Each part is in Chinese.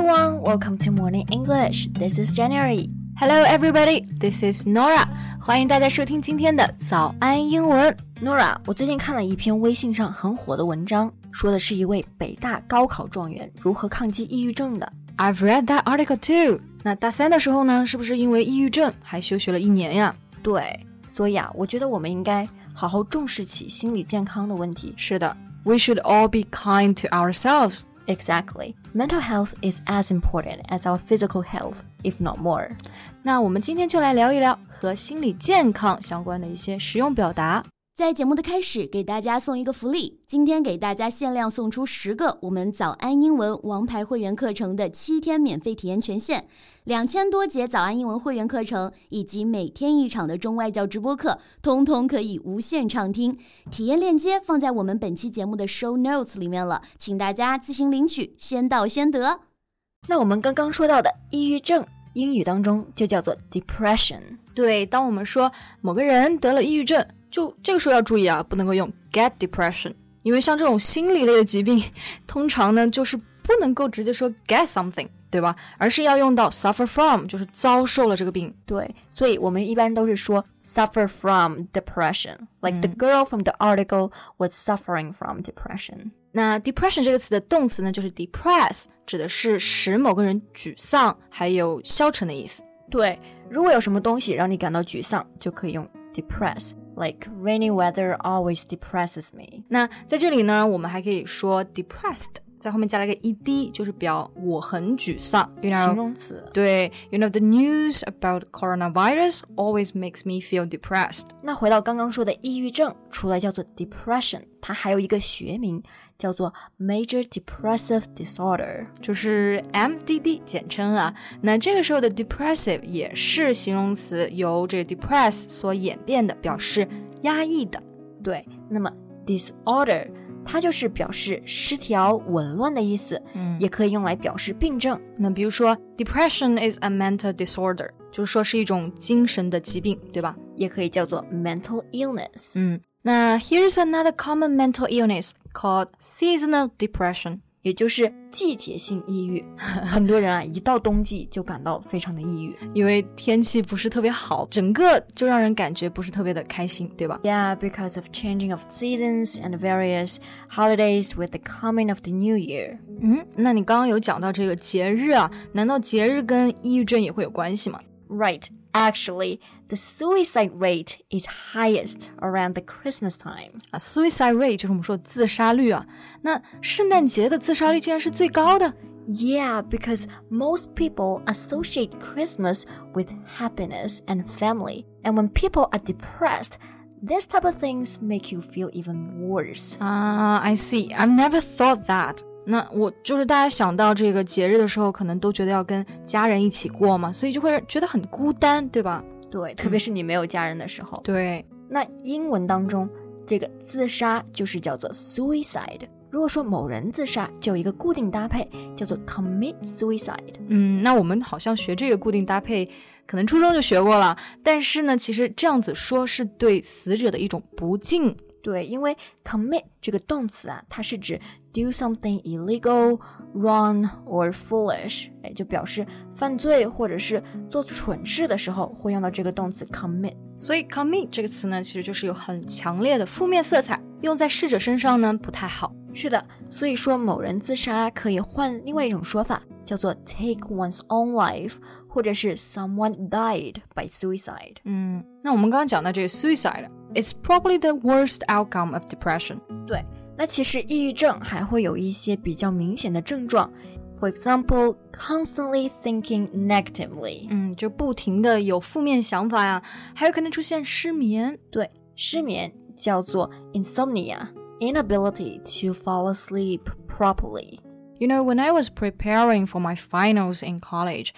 everyone, welcome to Morning English. This is January. Hello, everybody. This is Nora. 欢迎大家收听今天的早安英文。Nora，我最近看了一篇微信上很火的文章，说的是一位北大高考状元如何抗击抑郁症的。I've read that article too. 那大三的时候呢，是不是因为抑郁症还休学了一年呀？对，所以啊，我觉得我们应该好好重视起心理健康的问题。是的，We should all be kind to ourselves. Exactly. Mental health is as important as our physical health, if not more. 那我们今天就来聊一聊和心理健康相关的一些实用表达。 在节目的开始，给大家送一个福利。今天给大家限量送出十个我们早安英文王牌会员课程的七天免费体验权限，两千多节早安英文会员课程以及每天一场的中外教直播课，通通可以无限畅听。体验链接放在我们本期节目的 show notes 里面了，请大家自行领取，先到先得。那我们刚刚说到的抑郁症，英语当中就叫做 depression。对，当我们说某个人得了抑郁症。就这个时候要注意啊，不能够用 get depression，因为像这种心理类的疾病，通常呢就是不能够直接说 get something，对吧？而是要用到 suffer from，就是遭受了这个病。对，所以我们一般都是说 suffer from depression，like the girl from the article was suffering from depression。那 depression 这个词的动词呢，就是 depress，指的是使某个人沮丧，还有消沉的意思。对，如果有什么东西让你感到沮丧，就可以用 depress。Like rainy weather always depresses me。那在这里呢，我们还可以说 depressed，在后面加了个 ed，就是表我很沮丧。形容词。对，You know the news about coronavirus always makes me feel depressed。那回到刚刚说的抑郁症，除了叫做 depression，它还有一个学名。 叫做 major depressive disorder，就是 MDD 简称啊。那这个时候的 depressive 也是形容词，由这个 depress 所演变的，表示压抑的。对，那么 disorder 它就是表示失调、紊乱的意思，嗯，也可以用来表示病症。那比如说 depression is a mental disorder，就是说是一种精神的疾病，对吧？也可以叫做 mental illness。嗯。那 here's another common mental illness called seasonal depression，也就是季节性抑郁。很多人啊，一到冬季就感到非常的抑郁，因为天气不是特别好，整个就让人感觉不是特别的开心，对吧？Yeah, because of changing of seasons and various holidays with the coming of the new year。嗯，那你刚刚有讲到这个节日啊，难道节日跟抑郁症也会有关系吗？Right. Actually, the suicide rate is highest around the Christmas time. 啊，suicide rate 就是我们说自杀率啊。那圣诞节的自杀率竟然是最高的。Yeah, because most people associate Christmas with happiness and family. And when people are depressed, this type of things make you feel even worse. Ah, uh, I see. I've never thought that. 那我就是大家想到这个节日的时候，可能都觉得要跟家人一起过嘛，所以就会觉得很孤单，对吧？ 对，特别是你没有家人的时候。对，那英文当中这个自杀就是叫做 suicide。如果说某人自杀，就有一个固定搭配叫做 commit suicide。嗯，那我们好像学这个固定搭配，可能初中就学过了。但是呢，其实这样子说是对死者的一种不敬。对，因为 commit 这个动词啊，它是指 do something illegal, wrong or foolish，哎，就表示犯罪或者是做蠢事的时候会用到这个动词 commit。所以 commit 这个词呢，其实就是有很强烈的负面色彩，用在逝者身上呢不太好。是的，所以说某人自杀可以换另外一种说法，叫做 take one's own life，或者是 someone died by suicide。嗯，那我们刚刚讲到这个 suicide。It's probably the worst outcome of depression. 对，那其实抑郁症还会有一些比较明显的症状。For example, constantly thinking negatively. 嗯，就不停的有负面想法呀，还有可能出现失眠。对，失眠叫做 insomnia, inability to fall asleep properly. You know, when I was preparing for my finals in college,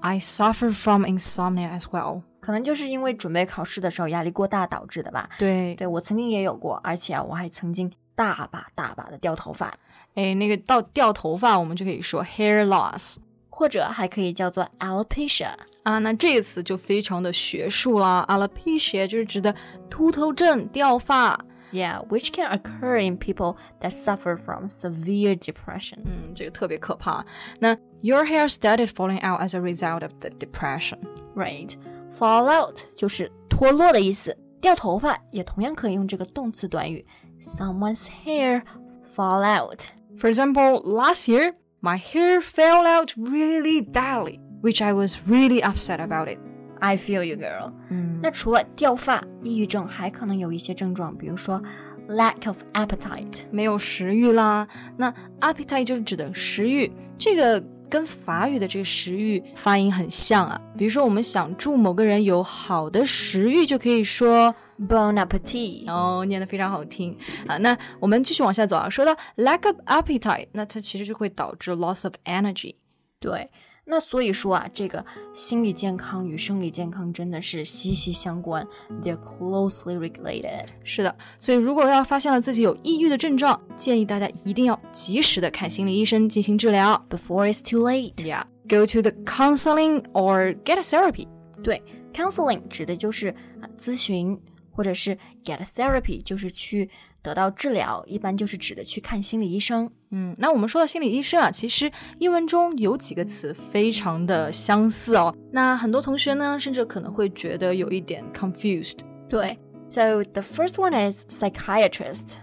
I suffered from insomnia as well. 可能就是因为准备考试的时候压力过大导致的吧。对，对我曾经也有过，而且啊，我还曾经大把大把的掉头发。哎，那个到掉头发，我们就可以说 hair loss，或者还可以叫做 alopecia 啊。那这个词就非常的学术了，alopecia 就是指的秃头症、掉发。 Yeah, which can occur in people that suffer from severe depression. 嗯，这个特别可怕。那 Your hair started falling out as a result of the depression. Right, Fall out 就是脱落的意思。掉头发也同样可以用这个动词短语 someone's hair fall out. For example, last year, my hair fell out really badly, which I was really upset about it. I feel you, girl. 嗯，那除了掉发，抑郁症还可能有一些症状，比如说 lack of appetite。没有食欲啦。那 appetite 就是指的食欲，这个跟法语的这个食欲发音很像啊。比如说，我们想祝某个人有好的食欲，就可以说 Bon appetit。哦，念得非常好听啊。那我们继续往下走啊，说到 lack of appetite，那它其实就会导致 loss of energy。对，那所以说啊，这个心理健康与生理健康真的是息息相关，they're closely related。是的，所以如果要发现了自己有抑郁的症状，建议大家一定要及时的看心理医生进行治疗。Before it's too late。Yeah, go to the counseling or get a therapy. 对，counseling 指的就是啊咨询，或者是 get a therapy 就是去得到治疗，一般就是指的去看心理医生。嗯，那我们说到心理医生啊，其实英文中有几个词非常的相似哦。那很多同学呢，甚至可能会觉得有一点 confused。对，so the first one is psychiatrist，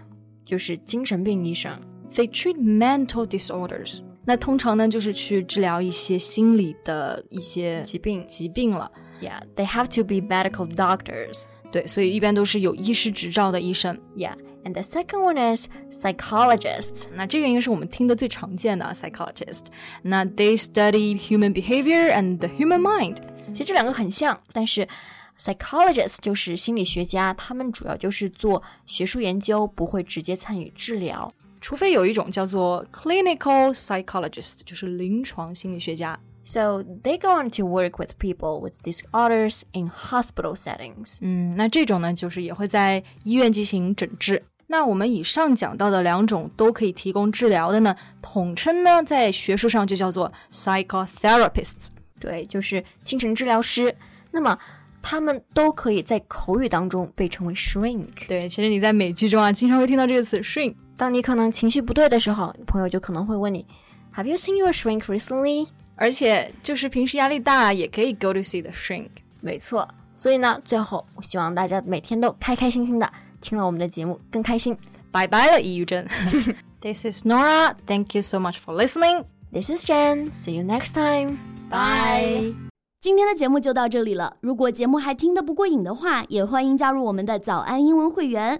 就是精神病医生。They treat mental disorders。那通常呢，就是去治疗一些心理的一些疾病疾病了。Yeah, they have to be medical doctors. 对，所以一般都是有医师执照的医生。Yeah, and the second one is psychologist. 那这个应该是我们听的最常见的啊 psychologist。那 they study human behavior and the human mind。其实这两个很像，但是 psychologist 就是心理学家，他们主要就是做学术研究，不会直接参与治疗。除非有一种叫做 clinical psychologist，就是临床心理学家。 So they go on to work with people with disorders in hospital settings. 嗯，那这种呢，就是也会在医院进行诊治。 那我们以上讲到的两种都可以提供治疗的呢，统称呢在学术上就叫做 psychotherapists。对，就是精神治疗师。那么他们都可以在口语当中被称为 shrink。对，其实你在美剧中啊，经常会听到这个词 shrink。当你可能情绪不对的时候，朋友就可能会问你，Have you seen your shrink recently？而且就是平时压力大，也可以 go to see the shrink。没错。所以呢，最后我希望大家每天都开开心心的，听了我们的节目更开心。拜拜了，抑郁症。This is Nora. Thank you so much for listening. This is Jen. See you next time. Bye. 今天的节目就到这里了。如果节目还听得不过瘾的话，也欢迎加入我们的早安英文会员。